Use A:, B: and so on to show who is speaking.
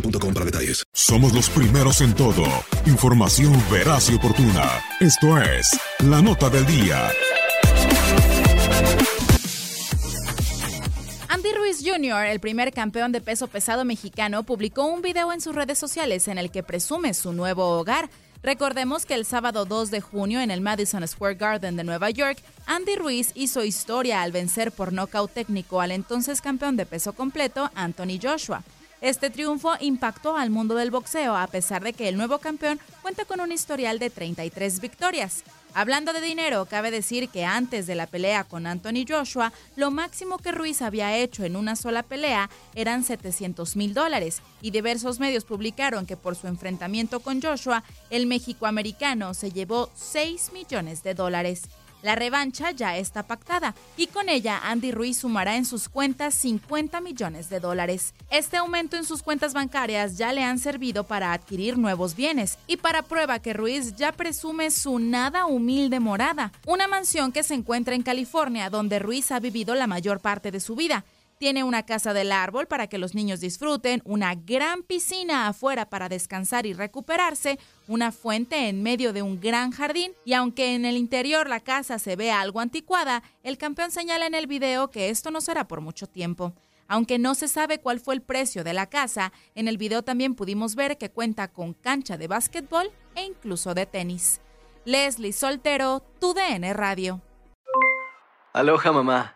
A: boostmobile.com para detalles.
B: Somos los primeros en todo. Información veraz y oportuna. Esto es La Nota del Día.
C: Andy Ruiz Jr., el primer campeón de peso pesado mexicano, publicó un video en sus redes sociales en el que presume su nuevo hogar. Recordemos que el sábado 2 de junio en el Madison Square Garden de Nueva York, Andy Ruiz hizo historia al vencer por nocaut técnico al entonces campeón de peso completo, Anthony Joshua. Este triunfo impactó al mundo del boxeo a pesar de que el nuevo campeón cuenta con un historial de 33 victorias. Hablando de dinero, cabe decir que antes de la pelea con Anthony Joshua, lo máximo que Ruiz había hecho en una sola pelea eran 700 mil dólares y diversos medios publicaron que por su enfrentamiento con Joshua, el mexicoamericano se llevó 6 millones de dólares. La revancha ya está pactada y con ella Andy Ruiz sumará en sus cuentas 50 millones de dólares. Este aumento en sus cuentas bancarias ya le han servido para adquirir nuevos bienes y para prueba que Ruiz ya presume su nada humilde morada, una mansión que se encuentra en California donde Ruiz ha vivido la mayor parte de su vida. Tiene una casa del árbol para que los niños disfruten, una gran piscina afuera para descansar y recuperarse, una fuente en medio de un gran jardín y aunque en el interior la casa se ve algo anticuada, el campeón señala en el video que esto no será por mucho tiempo. Aunque no se sabe cuál fue el precio de la casa, en el video también pudimos ver que cuenta con cancha de básquetbol e incluso de tenis. Leslie Soltero, tu DN Radio.
D: Aloha mamá,